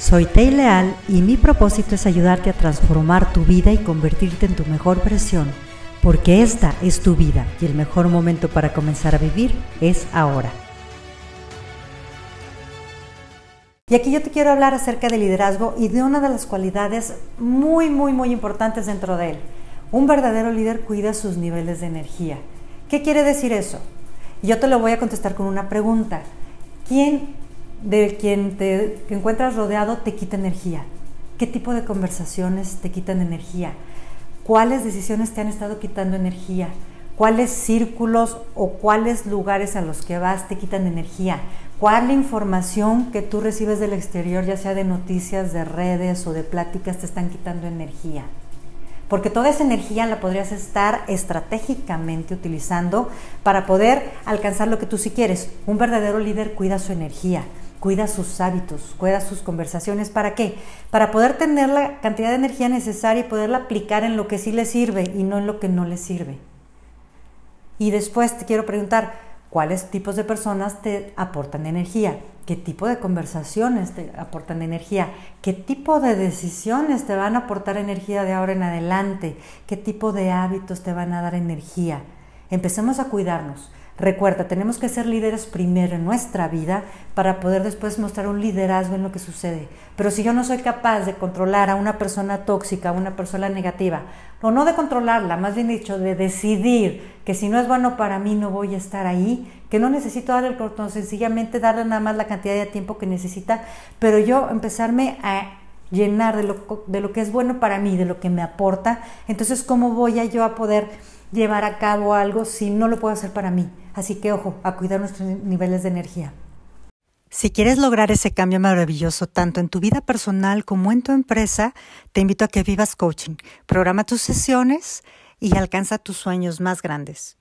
Soy Tei Leal y mi propósito es ayudarte a transformar tu vida y convertirte en tu mejor versión, porque esta es tu vida y el mejor momento para comenzar a vivir es ahora. Y aquí yo te quiero hablar acerca del liderazgo y de una de las cualidades muy, muy, muy importantes dentro de él. Un verdadero líder cuida sus niveles de energía. ¿Qué quiere decir eso? Yo te lo voy a contestar con una pregunta. ¿Quién de quien te encuentras rodeado te quita energía? ¿Qué tipo de conversaciones te quitan energía? ¿Cuáles decisiones te han estado quitando energía? ¿Cuáles círculos o cuáles lugares a los que vas te quitan energía? ¿Cuál información que tú recibes del exterior, ya sea de noticias, de redes o de pláticas, te están quitando energía? Porque toda esa energía la podrías estar estratégicamente utilizando para poder alcanzar lo que tú sí quieres. Un verdadero líder cuida su energía, cuida sus hábitos, cuida sus conversaciones. ¿Para qué? Para poder tener la cantidad de energía necesaria y poderla aplicar en lo que sí le sirve y no en lo que no le sirve. Y después te quiero preguntar, cuáles tipos de personas te aportan energía, qué tipo de conversaciones te aportan energía, qué tipo de decisiones te van a aportar energía de ahora en adelante, qué tipo de hábitos te van a dar energía. Empecemos a cuidarnos. Recuerda, tenemos que ser líderes primero en nuestra vida para poder después mostrar un liderazgo en lo que sucede. Pero si yo no soy capaz de controlar a una persona tóxica, a una persona negativa, o no de controlarla, más bien dicho, de decidir que si no es bueno para mí no voy a estar ahí, que no necesito darle el cortón, sencillamente darle nada más la cantidad de tiempo que necesita, pero yo empezarme a llenar de lo, de lo que es bueno para mí, de lo que me aporta, entonces ¿cómo voy a yo a poder llevar a cabo algo si no lo puedo hacer para mí? Así que ojo, a cuidar nuestros niveles de energía. Si quieres lograr ese cambio maravilloso tanto en tu vida personal como en tu empresa, te invito a que vivas coaching. Programa tus sesiones y alcanza tus sueños más grandes.